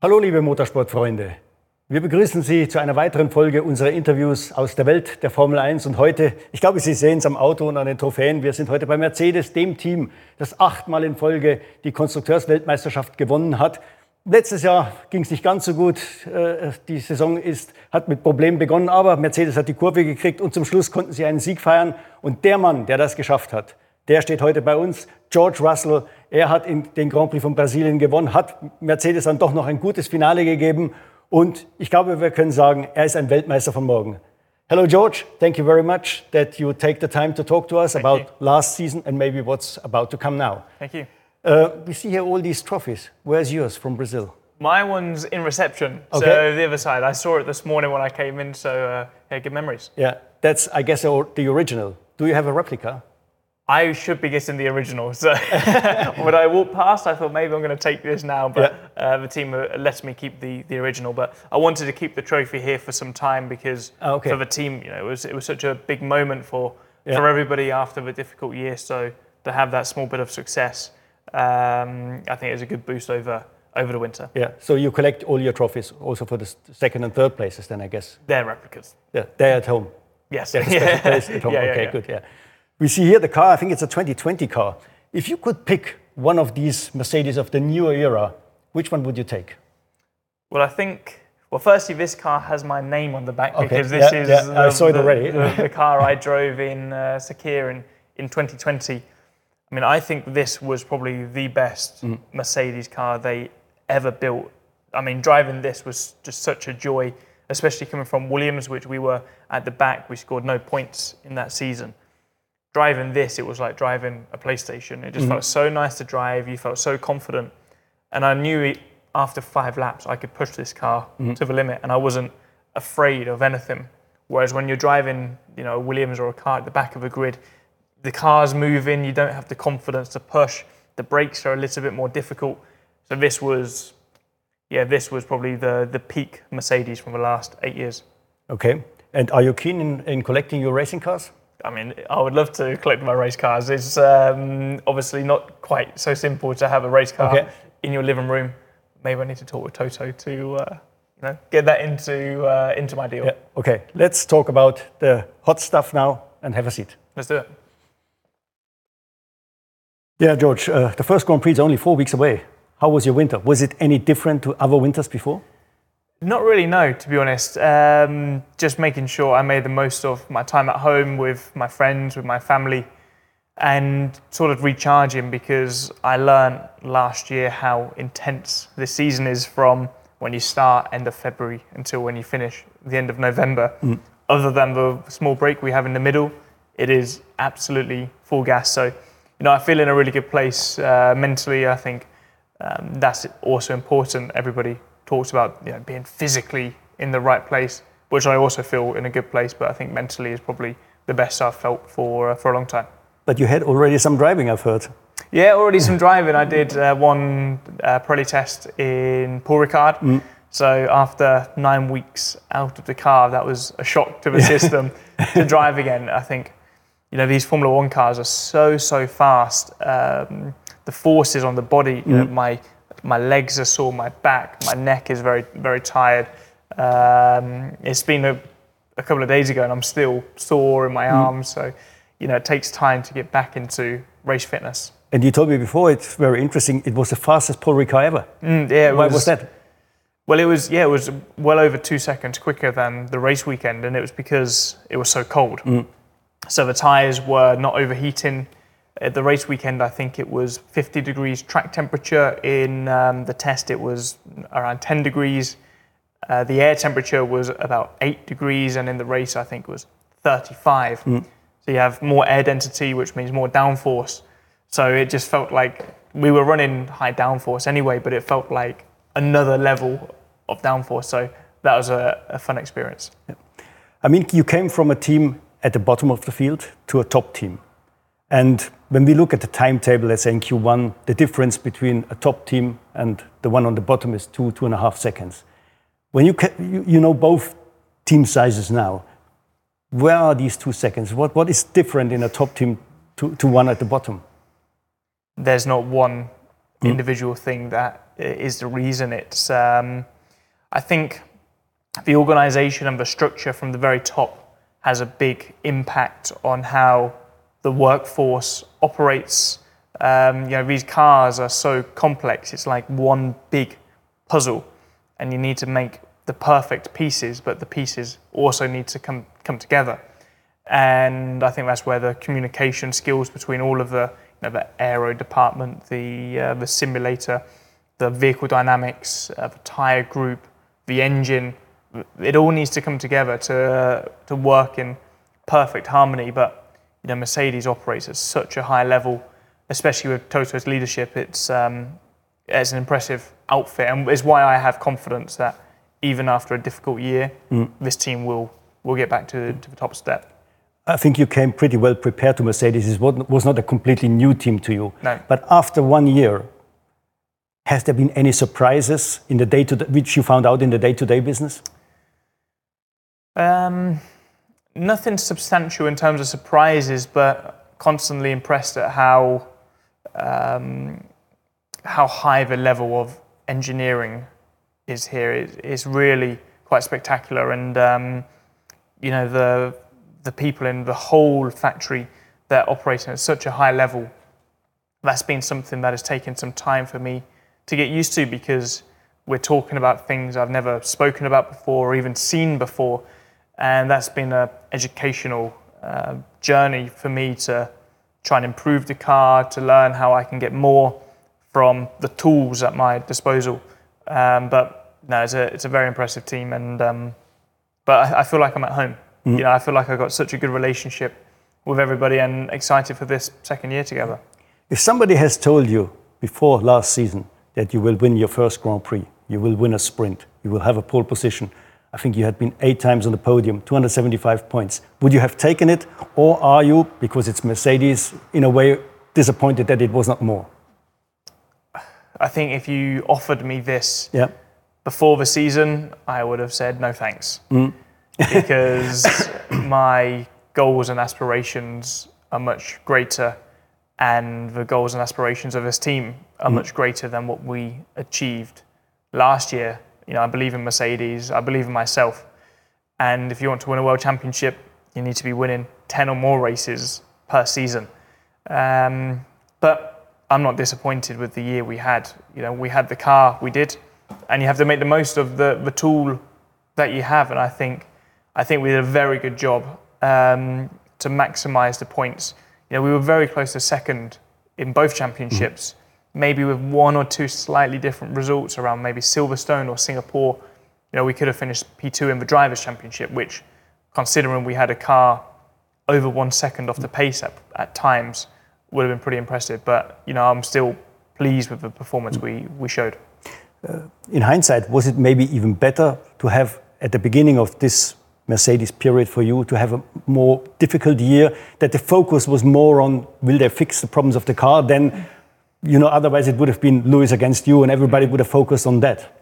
Hallo liebe Motorsportfreunde. Wir begrüßen Sie zu einer weiteren Folge unserer Interviews aus der Welt der Formel 1 und heute, ich glaube, Sie sehen es am Auto und an den Trophäen, wir sind heute bei Mercedes, dem Team, das achtmal in Folge die Konstrukteursweltmeisterschaft gewonnen hat. Letztes Jahr ging es nicht ganz so gut. Äh, die Saison ist, hat mit Problemen begonnen, aber Mercedes hat die Kurve gekriegt und zum Schluss konnten sie einen Sieg feiern. Und der Mann, der das geschafft hat, der steht heute bei uns, George Russell. Er hat den Grand Prix von Brasilien gewonnen, hat Mercedes dann doch noch ein gutes Finale gegeben. Und ich glaube, wir können sagen, er ist ein Weltmeister von morgen. Hello, George. Thank you very much that you take the time to talk to us Thank about you. last season and maybe what's about to come now. Thank you. Uh, we see here all these trophies. Where's yours from Brazil? My one's in reception, so Okay. the other side. I saw it this morning when I came in, so uh, yeah, good memories. Yeah, that's, I guess, the original. Do you have a replica? I should be getting the original, so when I walked past, I thought maybe I'm going to take this now, but uh, the team uh, lets me keep the, the original. But I wanted to keep the trophy here for some time because Oh, okay. for the team, you know, it was it was such a big moment for Yeah. for everybody after the difficult year. So to have that small bit of success, um, I think it was a good boost over over the winter. Yeah, so you collect all your trophies also for the second and third places, then I guess. They're replicas. Yeah, they're at home. Yes. They have a special place at home. Yeah, yeah, okay, yeah. good. Yeah. We see here the car. I think it's a 2020 car. If you could pick one of these Mercedes of the newer era, which one would you take? Well, I think. Well, firstly, this car has my name on the back Okay, because this yeah, is yeah, I saw it the, already. the, the car I drove in uh, Sakhir in, in 2020. I mean, I think this was probably the best Mm. Mercedes car they ever built. I mean, driving this was just such a joy, especially coming from Williams, which we were at the back. We scored no points in that season. Driving this, it was like driving a PlayStation. It just Mm-hmm. felt so nice to drive. You felt so confident and I knew it, after five laps I could push this car Mm-hmm. to the limit, and I wasn't afraid of anything. Whereas when you're driving, you know, a Williams or a car at the back of a grid, the car's moving, you don't have the confidence to push. The brakes are a little bit more difficult. So this was, yeah, this was probably the the peak Mercedes from the last eight years. Okay. And are you keen in, in collecting your racing cars? I mean, I would love to collect my race cars. It's um, obviously not quite so simple to have a race car Okay. in your living room. Maybe I need to talk with Toto to, uh, you know, get that into uh, into my deal. Yeah. Okay. Let's talk about the hot stuff now and have a seat. Let's do it. Yeah, George, uh, the first Grand Prix is only four weeks away. How was your winter? Was it any different to other winters before? Not really, no, to be honest. Um, just making sure I made the most of my time at home with my friends, with my family, and sort of recharging because I learned last year how intense this season is from when you start end of February until when you finish the end of November. Other than the small break we have in the middle, it is absolutely full gas. So, you know, I feel in a really good place uh, mentally. I think um, that's also important. Everybody talks about you know, being physically in the right place, which I also feel in a good place. But I think mentally is probably the best I've felt for uh, for a long time. But you had already some driving, I've heard. Yeah, already some driving. I did uh, one uh, Pirelli test in Paul Ricard. So after nine weeks out of the car, that was a shock to the system to drive again. I think, you know, these Formula One cars are so so fast. Um, the forces on the body, you know, my my legs are sore, my back, my neck is very very tired. Um, it's been a, a couple of days ago, and I'm still sore in my arms. So, you know, it takes time to get back into race fitness. And you told me before, it's very interesting, it was the fastest Paul Ricard ever. Mm, yeah, it Why was that? Well, it was yeah, it was well over two seconds quicker than the race weekend, and it was because it was so cold. So the tyres were not overheating. At the race weekend, I think it was 50 degrees track temperature. In um, the test, it was around 10 degrees. Uh, the air temperature was about 8 degrees, and in the race, I think it was 35. So you have more air density, which means more downforce. So it just felt like we were running high downforce anyway, but it felt like another level of downforce. So that was a, a fun experience. I mean, you came from a team at the bottom of the field to a top team. And when we look at the timetable, let's say in Q1, the difference between a top team and the one on the bottom is two, two and a half seconds. When you, ca- you, you know both team sizes now, where are these two seconds? What, what is different in a top team to, to one at the bottom? There's not one individual thing that is the reason. It's um, I think the organisation and the structure from the very top has a big impact on how the workforce operates. Um, you know, these cars are so complex. It's like one big puzzle, and you need to make the perfect pieces, but the pieces also need to come come together. And I think that's where the communication skills between all of the you know, the aero department, the uh, the simulator, the vehicle dynamics, uh, the tire group, the engine, it all needs to come together to uh, to work in perfect harmony. But you know, Mercedes operates at such a high level, especially with Toto's leadership. It's um, it's an impressive outfit, and is why I have confidence that even after a difficult year, mm. this team will will get back to, to the top step. I think you came pretty well prepared to Mercedes. It was not a completely new team to you. No. But after one year, has there been any surprises in the day to which you found out in the day-to-day business? Um, nothing substantial in terms of surprises, but constantly impressed at how um, how high the level of engineering is here. It, it's really quite spectacular, and um, you know the the people in the whole factory they're operating at such a high level. That's been something that has taken some time for me to get used to because we're talking about things I've never spoken about before or even seen before. And that's been an educational uh, journey for me to try and improve the car, to learn how I can get more from the tools at my disposal. Um, but no, it's a, it's a very impressive team. And, um, but I, I, feel like I'm at home. Mm. You know, I feel like I've got such a good relationship with everybody and excited for this second year together. If somebody has told you before last season that you will win your first Grand Prix, you will win a sprint, you will have a pole position. I think you had been eight times on the podium, 275 points. Would you have taken it, or are you, because it's Mercedes, in a way disappointed that it was not more? I think if you offered me this yeah. before the season, I would have said no thanks. Mm. because my goals and aspirations are much greater and the goals and aspirations of this team are mm. much greater than what we achieved last year. You know, I believe in Mercedes, I believe in myself. And if you want to win a world championship, you need to be winning 10 or more races per season. Um, but I'm not disappointed with the year we had. You know, we had the car, we did, and you have to make the most of the, the tool that you have. And I think, I think we did a very good job um, to maximize the points you know, we were very close to second in both championships, mm. Maybe with one or two slightly different results around maybe Silverstone or Singapore. You know, we could have finished P2 in the Drivers' Championship, which, considering we had a car over one second off the pace at, at times, would have been pretty impressive. But, you know, I'm still pleased with the performance we, we showed. Uh, in hindsight, was it maybe even better to have at the beginning of this Mercedes period for you to have a more difficult year, that the focus was more on will they fix the problems of the car, then, you know, otherwise it would have been Lewis against you and everybody would have focused on that.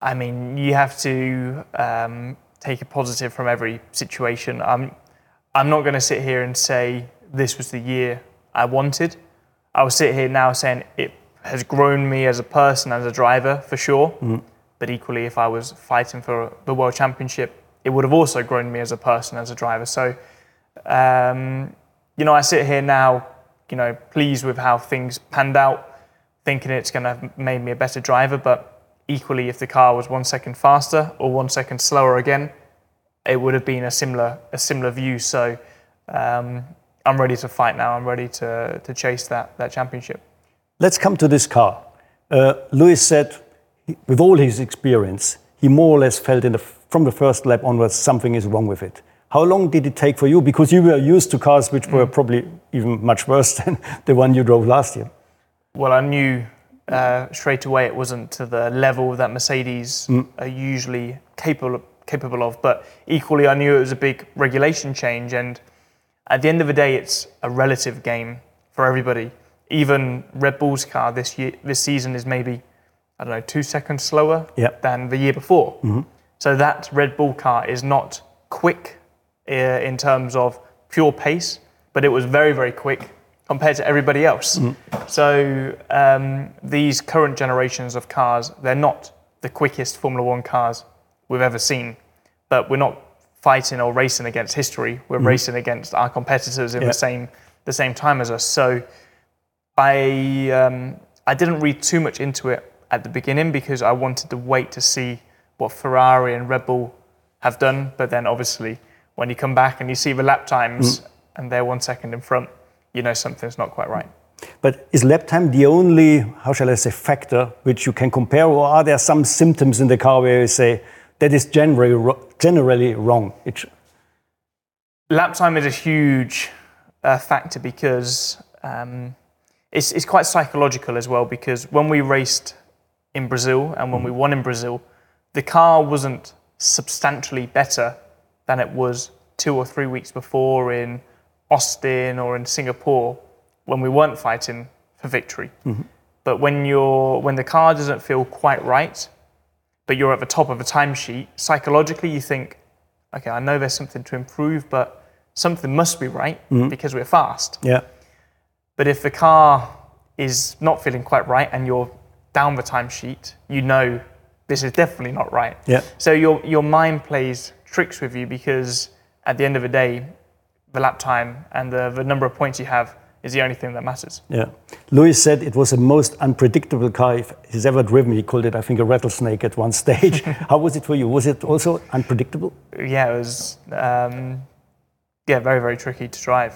I mean, you have to um, take a positive from every situation. I'm, I'm not going to sit here and say this was the year I wanted. I will sit here now saying it has grown me as a person, as a driver, for sure. Mm. But equally, if I was fighting for the world championship, it would have also grown me as a person, as a driver. So, um, you know, I sit here now, you know, pleased with how things panned out, thinking it's going to have made me a better driver. But equally, if the car was one second faster or one second slower again, it would have been a similar a similar view. So, um, I'm ready to fight now. I'm ready to to chase that that championship. Let's come to this car. Uh, Lewis said, with all his experience, he more or less felt in the from the first lap onwards, something is wrong with it. How long did it take for you? Because you were used to cars which were mm. probably even much worse than the one you drove last year. Well, I knew uh, straight away it wasn't to the level that Mercedes mm. are usually capable of, capable of. But equally, I knew it was a big regulation change, and at the end of the day, it's a relative game for everybody. Even Red Bull's car this year, this season is maybe I don't know two seconds slower yep. than the year before. Mm-hmm. So that Red Bull car is not quick in terms of pure pace, but it was very, very quick compared to everybody else. So um, these current generations of cars, they're not the quickest Formula One cars we've ever seen, but we're not fighting or racing against history. We're racing against our competitors in Yeah. the same the same time as us. So I um, I didn't read too much into it at the beginning because I wanted to wait to see what Ferrari and Red Bull have done. But then obviously when you come back and you see the lap times and they're one second in front, you know something's not quite right. But is lap time the only, how shall I say, factor which you can compare, or are there some symptoms in the car where you say that is generally generally wrong? It lap time is a huge uh, factor because um, it's, it's quite psychological as well. Because when we raced in Brazil and when we won in Brazil, the car wasn't substantially better than it was two or three weeks before in Austin or in Singapore when we weren't fighting for victory. Mm-hmm. But when you're when the car doesn't feel quite right, but you're at the top of a timesheet, psychologically you think, okay, I know there's something to improve, but something must be right mm-hmm. because we're fast. yeah, But if the car is not feeling quite right and you're down the timesheet, you know this is definitely not right. Yeah. So your your mind plays tricks with you because at the end of the day, the lap time and the, the number of points you have is the only thing that matters. yeah. Lewis said it was the most unpredictable car he's ever driven. He called it, I think, a rattlesnake at one stage. How was it for you? Was it also unpredictable? yeah, it was um, yeah very very tricky to drive.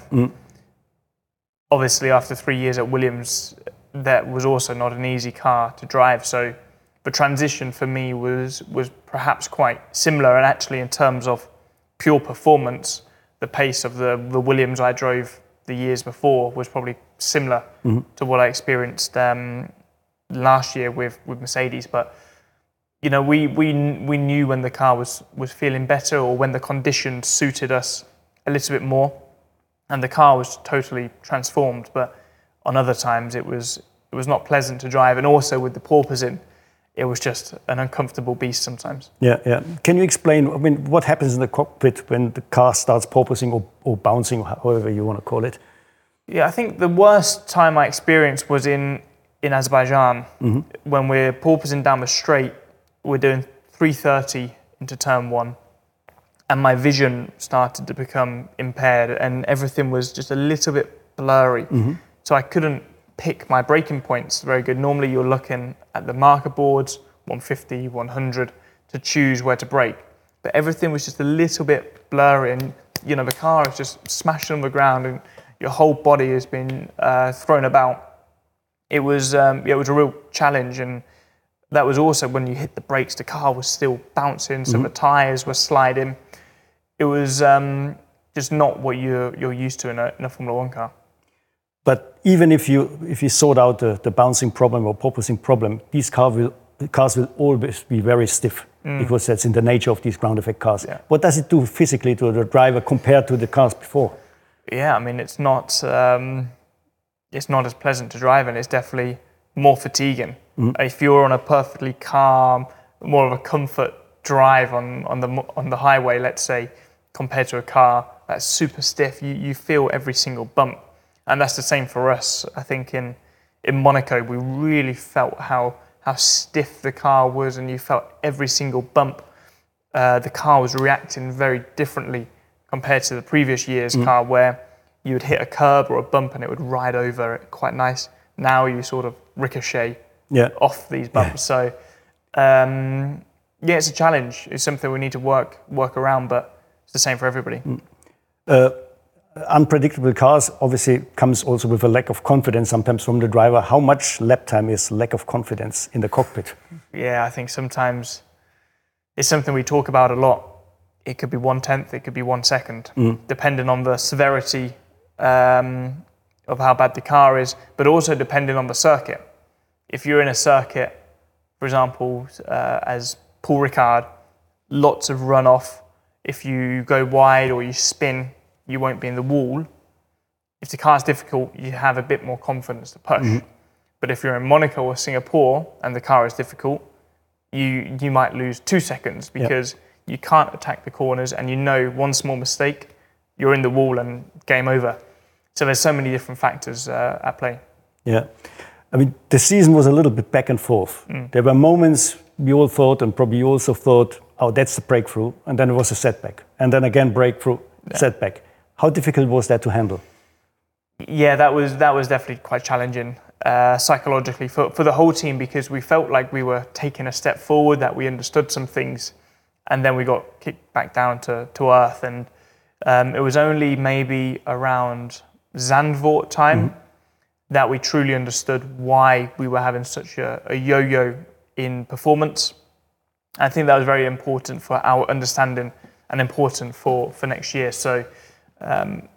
Obviously, after three years at Williams, that was also not an easy car to drive. So the transition for me was was perhaps quite similar, and actually in terms of pure performance, the pace of the the Williams I drove the years before was probably similar to what I experienced um, last year with with Mercedes, but you know, we, we, we knew when the car was, was feeling better or when the conditions suited us a little bit more. And the car was totally transformed. But on other times, it was, it was not pleasant to drive. And also with the porpoising, it was just an uncomfortable beast sometimes. Yeah, yeah. Can you explain? I mean, what happens in the cockpit when the car starts porpoising or, or bouncing, however you want to call it? Yeah, I think the worst time I experienced was in, in Azerbaijan mm-hmm. when we're porpoising down the straight. We're doing 330 into turn one, and my vision started to become impaired, and everything was just a little bit blurry. Mm-hmm. So I couldn't pick my braking points very good. Normally, you're looking at the marker boards, 150, 100, to choose where to brake. But everything was just a little bit blurry, and you know the car is just smashing on the ground, and your whole body has been uh, thrown about. It was um, yeah, it was a real challenge, and that was also when you hit the brakes, the car was still bouncing, so the tires were sliding. It was um, just not what you're you're used to in a, in a Formula One car. But even if you if you sort out the, the bouncing problem or porpoising problem, these car will, cars will always be very stiff because that's in the nature of these ground effect cars. Yeah. What does it do physically to the driver compared to the cars before? yeah, I mean, it's not um, it's not as pleasant to drive, and it's definitely more fatiguing. If you're on a perfectly calm, more of a comfort drive on on the on the highway, let's say, compared to a car that's super stiff, you you feel every single bump, and that's the same for us. I think in in Monaco, we really felt how how stiff the car was, and you felt every single bump uh, the car was reacting very differently compared to the previous year's car, where you would hit a curb or a bump and it would ride over it quite nice. Now you sort of ricochet Yeah. off these bumps. So um, yeah, it's a challenge. It's something we need to work work around, but it's the same for everybody. Unpredictable cars obviously comes also with a lack of confidence sometimes from the driver. How much lap time is lack of confidence in the cockpit? Yeah, I think sometimes it's something we talk about a lot. It could be one tenth, it could be one second, depending on the severity um, of how bad the car is, but also depending on the circuit. If you're in a circuit, for example, uh, as Paul Ricard, lots of runoff. If you go wide or you spin, you won't be in the wall. If the car's difficult, you have a bit more confidence to push. But if you're in Monaco or Singapore and the car is difficult, you you might lose two seconds because you can't attack the corners and you know one small mistake, you're in the wall and game over. So there's so many different factors uh, at play. Yeah. I mean, the season was a little bit back and forth. Mm. There were moments we all thought, and probably you also thought, oh, that's the breakthrough. And then it was a setback. And then again, breakthrough, yeah. setback. How difficult was that to handle? Yeah, that was, that was definitely quite challenging uh, psychologically for, for the whole team because we felt like we were taking a step forward, that we understood some things, and then we got kicked back down to, to earth. And um, it was only maybe around Zandvoort time. Mm-hmm that we truly understood why we were having such a, a yo-yo in performance. I think that was very important for our understanding and important for, for next year. So um,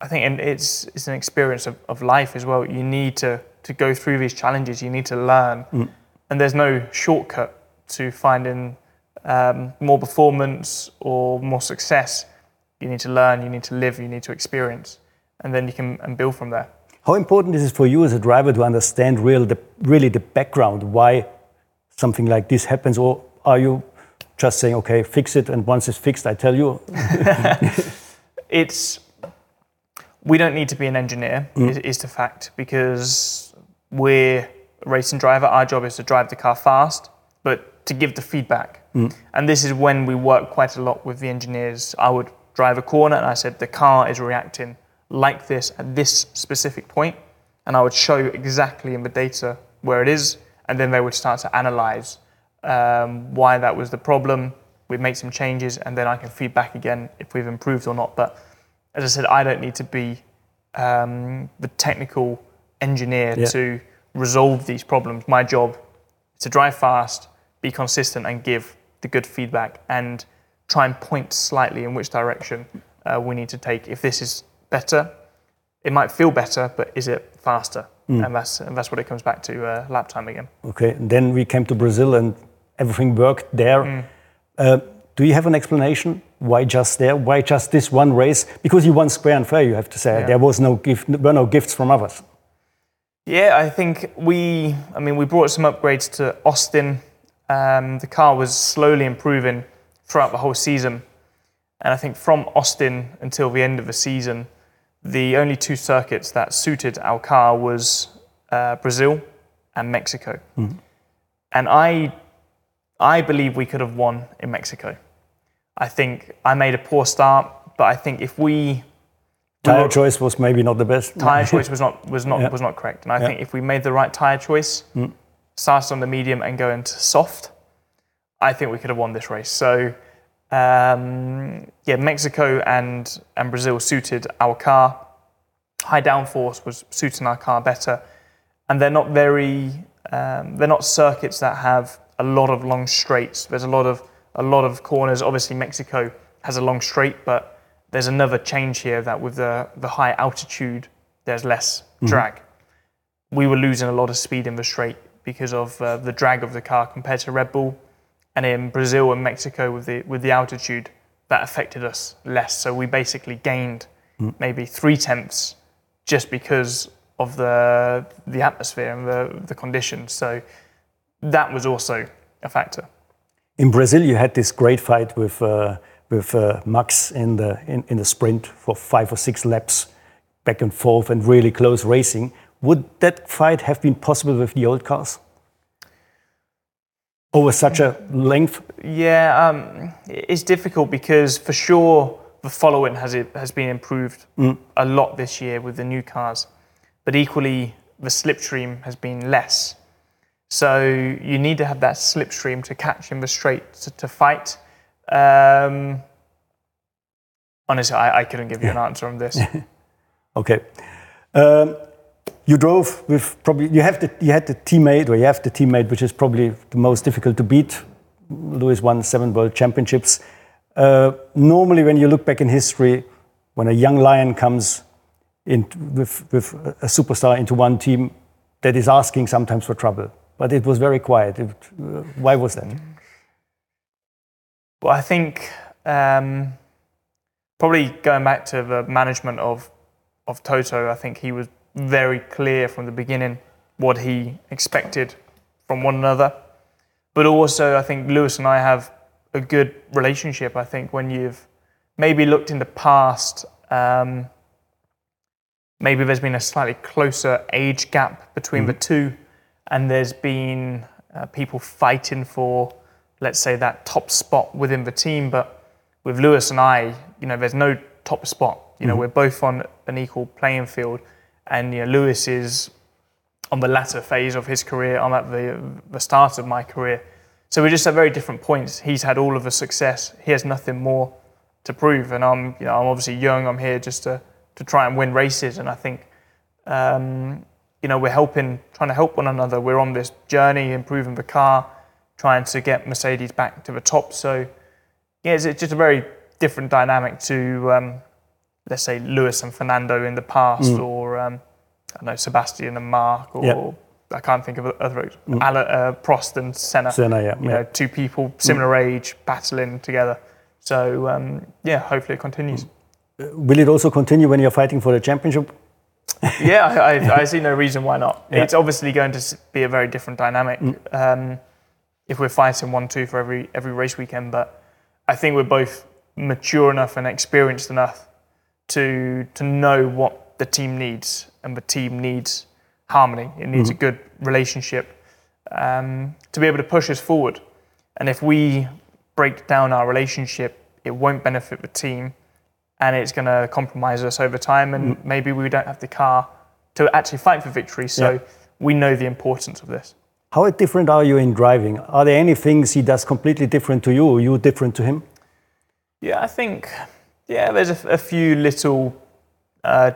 I think it's, it's an experience of, of life as well. You need to, to go through these challenges, you need to learn. Mm. And there's no shortcut to finding um, more performance or more success. You need to learn, you need to live, you need to experience, and then you can and build from there. How important is it for you as a driver to understand real the, really the background, why something like this happens, or are you just saying, okay, fix it, and once it's fixed, I tell you? it's we don't need to be an engineer, mm. is, is the fact, because we're a racing driver. Our job is to drive the car fast, but to give the feedback. Mm. And this is when we work quite a lot with the engineers. I would drive a corner, and I said the car is reacting like this at this specific point, and I would show exactly in the data where it is, and then they would start to analyze um, why that was the problem. We'd make some changes, and then I can feed back again if we've improved or not. But as I said, I don't need to be um, the technical engineer yeah. to resolve these problems. My job is to drive fast, be consistent, and give the good feedback, and try and point slightly in which direction uh, we need to take. If this is better. It might feel better, but is it faster? Mm. And that's and that's what it comes back to uh, lap time again. Okay. And then we came to Brazil, and everything worked there. Mm. Uh, do you have an explanation why just there? Why just this one race? Because you won square and fair, you have to say. Yeah. There was no gift, were no gifts from others. Yeah, I think we. I mean, we brought some upgrades to Austin. Um, the car was slowly improving throughout the whole season, and I think from Austin until the end of the season, the only two circuits that suited our car was uh, Brazil and Mexico. Mm-hmm. And I, I believe we could have won in Mexico. I think I made a poor start, but I think if we tire choice was maybe not the best. Tire choice was not was not yeah. was not correct, and I yeah. think if we made the right tire choice, mm. started on the medium and go into soft, I think we could have won this race. So um, yeah, Mexico and, and Brazil suited our car. High downforce was suiting our car better. And they're not very, um, they're not circuits that have a lot of long straights. There's a lot of, a lot of corners. Obviously, Mexico has a long straight, but there's another change here that with the, the high altitude, there's less mm-hmm. drag. We were losing a lot of speed in the straight because of uh, the drag of the car compared to Red Bull and in Brazil and Mexico with the with the altitude that affected us less. So we basically gained mm. maybe three tenths just because of the the atmosphere and the the conditions. So that was also a factor. In Brazil, you had this great fight with uh, with uh, Max in the in, in the sprint for five or six laps, back and forth, and really close racing. Would that fight have been possible with the old cars? over such a length? Yeah, um, it's difficult because for sure the following has it has been improved mm. a lot this year with the new cars, but equally the slipstream has been less. So you need to have that slipstream to catch in the straight to, to fight. Um, honestly, I, I, couldn't give you an answer on this. okay. Um, you drove with probably you have the you had the teammate or you have the teammate which is probably the most difficult to beat. Lewis won seven world championships. Uh, normally, when you look back in history, when a young lion comes in with, with a superstar into one team, that is asking sometimes for trouble. But it was very quiet. It, uh, why was that? Well, I think um, probably going back to the management of of Toto, I think he was very clear from the beginning what he expected from one another. But also, I think Lewis and I have a good relationship. I think when you've maybe looked in the past, um, maybe there's been a slightly closer age gap between the two, and there's been uh, people fighting for, let's say, that top spot within the team. But with Lewis and I, you know, there's no top spot. You know, we're both on an equal playing field, and you know, Lewis is on the latter phase of his career. I'm at the the start of my career, so we're just at very different points. He's had all of the success. He has nothing more to prove, and I'm, you know, I'm obviously young. I'm here just to to try and win races, and I think. Um, you know, we're helping, trying to help one another. We're on this journey, improving the car, trying to get Mercedes back to the top. So, yeah, it's, it's just a very different dynamic to, um, let's say, Lewis and Fernando in the past, or um, I don't know Sebastian and Mark, or Yeah. I can't think of other Ale- uh, Prost and Senna. Senna, yeah, You yeah. know, two people similar age battling together. So um, yeah, hopefully it continues. Will it also continue when you're fighting for the championship? yeah, I, I, I see no reason why not. Yeah. It's obviously going to be a very different dynamic um, if we're fighting one two for every every race weekend. But I think we're both mature enough and experienced enough to to know what the team needs, and the team needs harmony. It needs a good relationship um, to be able to push us forward. And if we break down our relationship, it won't benefit the team and it's going to compromise us over time, and maybe we don't have the car to actually fight for victory. So Yeah. we know the importance of this. How different are you in driving? Are there any things he does completely different to you, or you different to him? Yeah, I think yeah, there's a, a few little uh,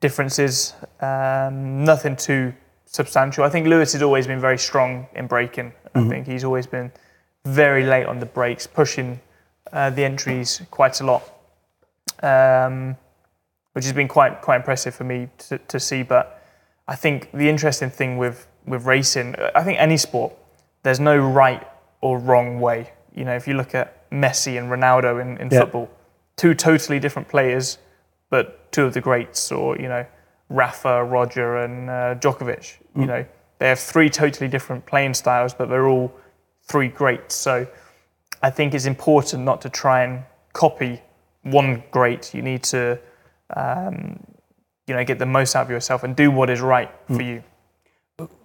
differences. Um, nothing too substantial. I think Lewis has always been very strong in braking. I think he's always been very late on the brakes, pushing uh, the entries quite a lot, um, which has been quite quite impressive for me to, to see. But I think the interesting thing with with racing, I think any sport, there's no right or wrong way. You know, if you look at Messi and Ronaldo in, in Yeah. football, two totally different players, but two of the greats, or you know, Rafa, Roger, and uh, Djokovic. You know, they have three totally different playing styles, but they're all three greats. So I think it's important not to try and copy one great. You need to, um, you know, get the most out of yourself and do what is right for you.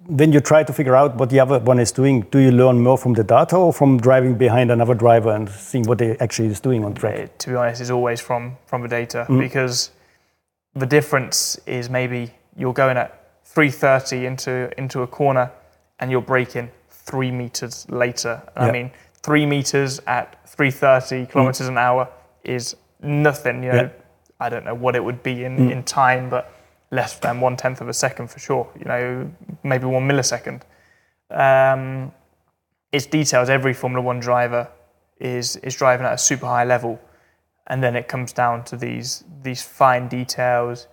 When you try to figure out what the other one is doing, do you learn more from the data or from driving behind another driver and seeing what they actually is doing on track? Uh, to be honest, is always from from the data because the difference is maybe you're going at 330 into into a corner and you're braking three meters later. Yeah. I mean, three meters at 330 kilometers an hour is nothing. You know, Yeah. I don't know what it would be in, in time, but less than one tenth of a second for sure. You know, maybe one millisecond. Um, it's details. Every Formula One driver is is driving at a super high level, and then it comes down to these these fine details,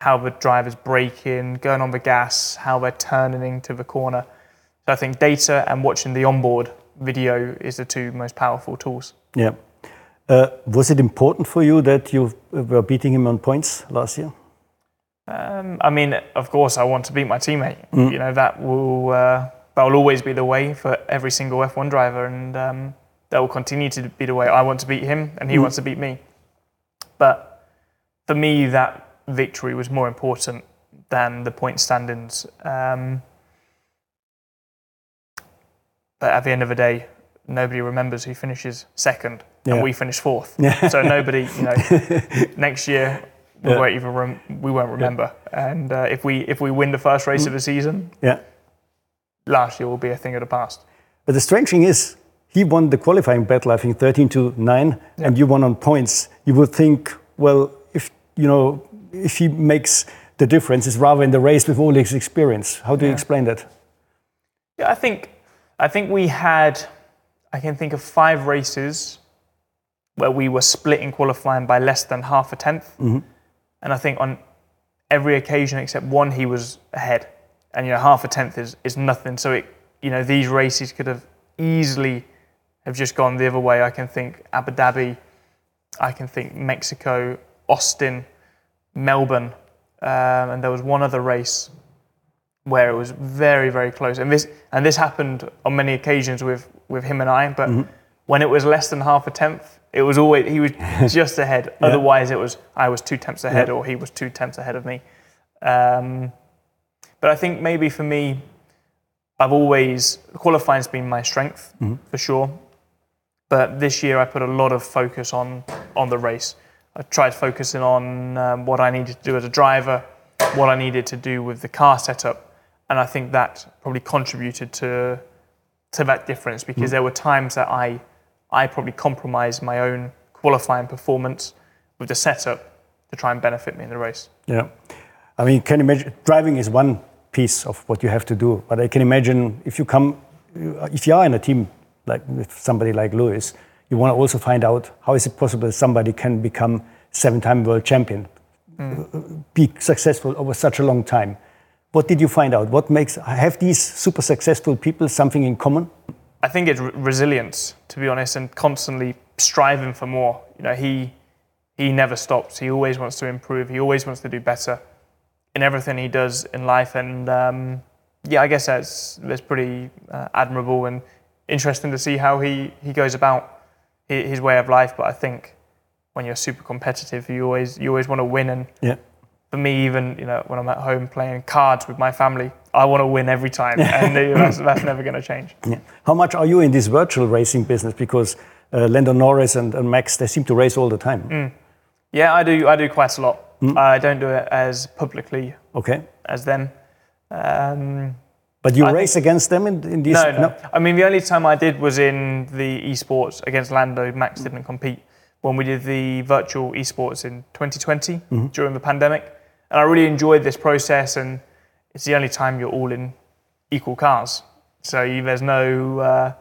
how the driver's braking, going on the gas, how they're turning into the corner. So I think data and watching the onboard video is the two most powerful tools. Yeah. Uh, was it important for you that you were beating him on points last year? Um, I mean, of course, I want to beat my teammate. You know that will uh, that will always be the way for every single F1 driver, and um, that will continue to be the way. I want to beat him, and he wants to beat me. But for me, that victory was more important than the point standings. Um, but at the end of the day, nobody remembers who finishes second, Yeah. and we finished fourth. So nobody, you know, next year we Yeah. won't even rem- we won't remember. And uh, if we if we win the first race of the season, Yeah. last year will be a thing of the past. But the strange thing is, he won the qualifying battle, I think 13 to 9, and you won on points. You would think, well, if you know, if he makes the difference, it's rather in the race with all his experience. How do you explain that? Yeah, I think I think we had I can think of five races where we were split in qualifying by less than half a 10th and I think on every occasion except one he was ahead, and you know half a tenth is is nothing. So it you know these races could have easily have just gone the other way. I can think Abu Dhabi, I can think Mexico, Austin, Melbourne, um, and there was one other race where it was very very close. And this and this happened on many occasions with with him and I, but when it was less than half a tenth, it was always he was just ahead. Otherwise, it was I was two tenths ahead or he was two tenths ahead of me. Um, but I think maybe for me, I've always qualifying's been my strength for sure. But this year I put a lot of focus on on the race. I tried focusing on um, what I needed to do as a driver, what I needed to do with the car setup, and I think that probably contributed to to that difference because hmm. there were times that I I probably compromised my own qualifying performance with the setup to try and benefit me in the race. Yeah. I mean, can you imagine driving is one piece of what you have to do, but I can imagine if you come, if you are in a team like with somebody like Lewis, you want to also find out how is it possible somebody can become seven-time world champion, hmm. be successful over such a long time. What did you find out? What makes have these super successful people something in common? I think it's re- resilience, to be honest, and constantly striving for more. You know, he he never stops. He always wants to improve. He always wants to do better in everything he does in life. And um, yeah, I guess that's that's pretty uh, admirable and interesting to see how he he goes about his way of life. But I think when you're super competitive, you always you always want to win. And Yeah. For me, even you know when I'm at home playing cards with my family, I want to win every time, and that's, that's never going to change. Yeah. How much are you in this virtual racing business? Because uh, Lando Norris and, and Max, they seem to race all the time. Yeah, I do. I do quite a lot. I don't do it as publicly Okay. as them. Um, But you I race against them in, in this? no, no, I mean, the only time I did was in the esports against Lando. Max didn't compete when we did the virtual esports in 2020 during the pandemic, and I really enjoyed this process. And it's the only time you're all in equal cars, so you, there's no uh,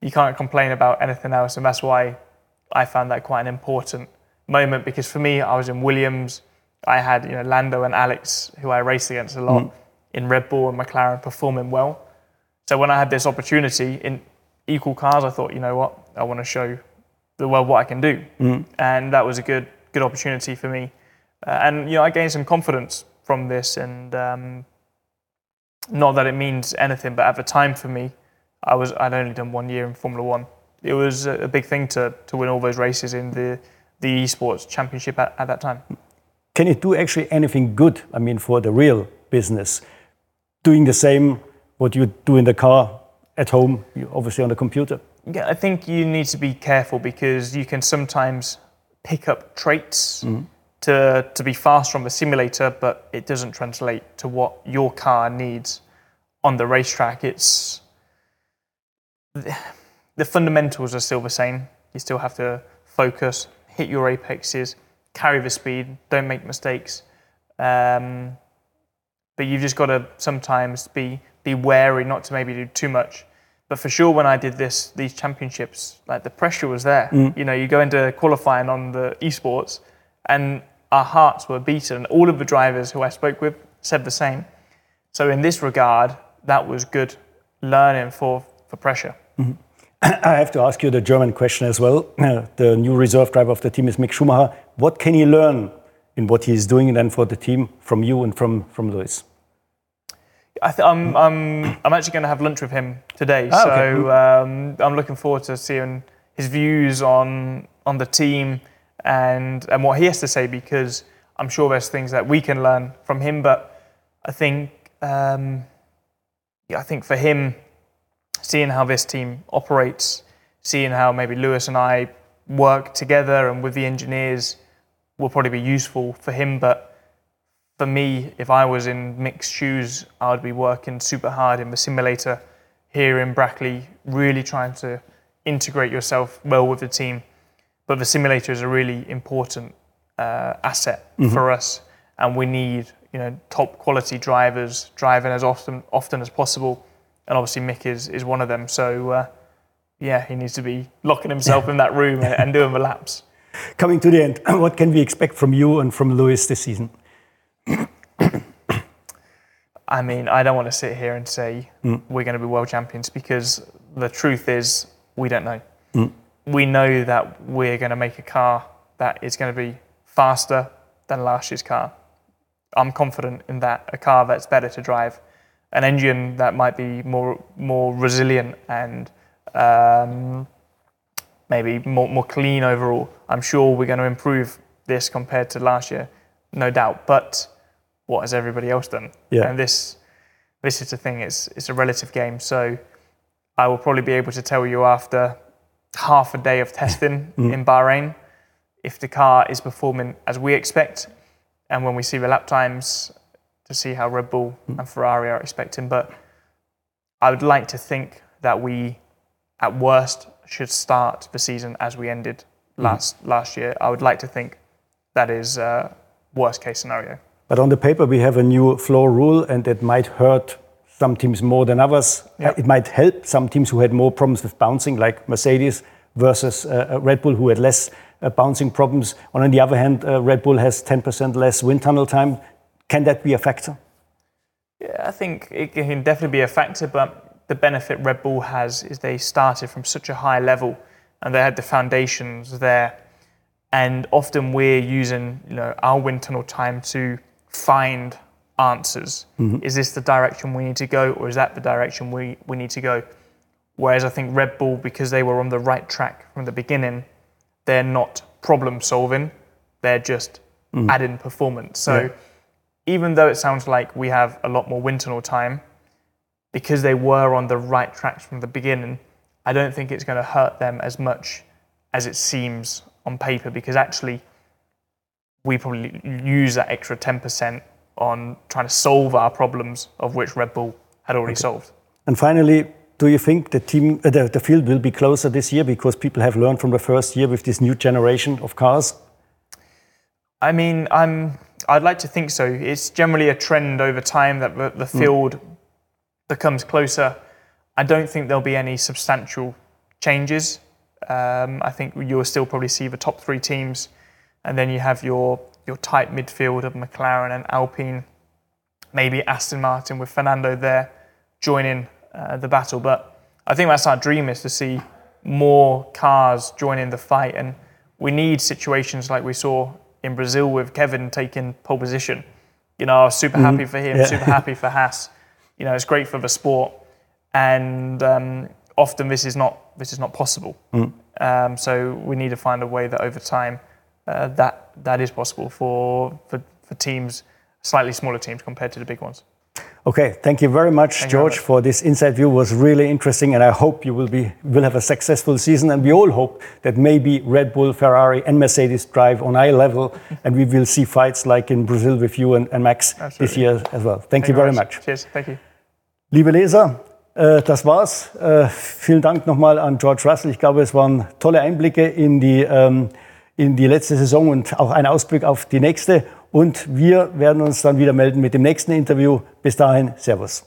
you can't complain about anything else, and that's why I found that quite an important moment because for me, I was in Williams. I had you know Lando and Alex, who I raced against a lot in Red Bull and McLaren, performing well. So when I had this opportunity in equal cars, I thought, you know what, I want to show the world what I can do, and that was a good good opportunity for me. Uh, and you know, I gained some confidence from this, and um, not that it means anything, but at the time for me, I was I'd only done one year in Formula One. It was a, big thing to to win all those races in the the esports championship at, at that time. Can you do actually anything good? I mean, for the real business, doing the same what you do in the car at home, you obviously on the computer. Yeah, I think you need to be careful because you can sometimes pick up traits to, to be fast from the simulator, but it doesn't translate to what your car needs on the racetrack. It's the fundamentals are still the same. You still have to focus, hit your apexes, carry the speed, don't make mistakes. Um, but you've just got to sometimes be be wary not to maybe do too much. But for sure, when I did this these championships, like the pressure was there. You know, you go into qualifying on the esports, and our hearts were beaten. All of the drivers who I spoke with said the same. So in this regard, that was good learning for for pressure. I have to ask you the German question as well. The new reserve driver of the team is Mick Schumacher. What can he learn in what he is doing then for the team from you and from, from Lewis? I th- I'm, I'm, I'm actually going to have lunch with him today, Ah, so okay. um, I'm looking forward to seeing his views on on the team and and what he has to say because I'm sure there's things that we can learn from him. But I think um, yeah, I think for him, seeing how this team operates, seeing how maybe Lewis and I work together and with the engineers will probably be useful for him. But for me, if I was in Mick's shoes, I would be working super hard in the simulator here in Brackley, really trying to integrate yourself well with the team. But the simulator is a really important uh, asset for us, and we need you know top quality drivers driving as often often as possible. And obviously, Mick is is one of them. So uh, yeah, he needs to be locking himself in that room and, and doing the laps. Coming to the end, what can we expect from you and from Lewis this season? I mean, I don't want to sit here and say we're going to be world champions because the truth is we don't know. We know that we're going to make a car that is going to be faster than last year's car. I'm confident in that. A car that's better to drive, an engine that might be more more resilient and um, maybe more, more clean overall. I'm sure we're going to improve this compared to last year, no doubt. But what has everybody else done? Yeah. And this this is the thing. It's it's a relative game. So I will probably be able to tell you after half a day of testing mm. in Bahrain if the car is performing as we expect, and when we see the lap times to see how Red Bull mm. and Ferrari are expecting. But I would like to think that we, at worst, should start the season as we ended mm. last last year. I would like to think that is uh, worst case scenario. But on the paper, we have a new floor rule, and it might hurt some teams more than others. Yeah. It might help some teams who had more problems with bouncing, like Mercedes versus uh, Red Bull, who had less uh, bouncing problems. On the other hand, uh, Red Bull has 10% less wind tunnel time. Can that be a factor? Yeah, I think it can definitely be a factor, but the benefit Red Bull has is they started from such a high level and they had the foundations there. And often we're using, you know, our wind tunnel time to find answers. Mm-hmm. Is this the direction we need to go, or is that the direction we, we need to go? Whereas I think Red Bull, because they were on the right track from the beginning, they're not problem solving, they're just mm-hmm. adding performance. So Yeah. even though it sounds like we have a lot more wind tunnel time, because they were on the right tracks from the beginning, I don't think it's going to hurt them as much as it seems on paper because actually we probably use that extra 10% on trying to solve our problems of which Red Bull had already solved. And finally, do you think the team, uh, the, the field will be closer this year because people have learned from the first year with this new generation of cars? I mean, I'm. I'd like to think so. It's generally a trend over time that the, the field becomes closer. I don't think there'll be any substantial changes. Um, I think you'll still probably see the top three teams, and then you have your your tight midfield of McLaren and Alpine, maybe Aston Martin with Fernando there joining uh, the battle. But I think that's our dream is to see more cars joining the fight, and we need situations like we saw in Brazil with Kevin taking pole position. You know, I was super happy for him, Yeah. super happy for Haas. You know, it's great for the sport, and um, often this is not this is not possible. Um, so we need to find a way that over time uh, that that is possible for, for for teams, slightly smaller teams compared to the big ones. Okay, thank you very much, very George, for this inside view. was really interesting, and I hope you will be will have a successful season. And we all hope that maybe Red Bull, Ferrari, and Mercedes drive on eye level, and we will see fights like in Brazil with you and, and Max this year as well. Thank, you very much. Cheers. Thank you. Liebe Leser, äh, das war's. Äh, vielen Dank nochmal an George Russell. Ich glaube, es waren tolle Einblicke in die, ähm, in die letzte Saison und auch ein Ausblick auf die nächste. Und wir werden uns dann wieder melden mit dem nächsten Interview. Bis dahin, Servus.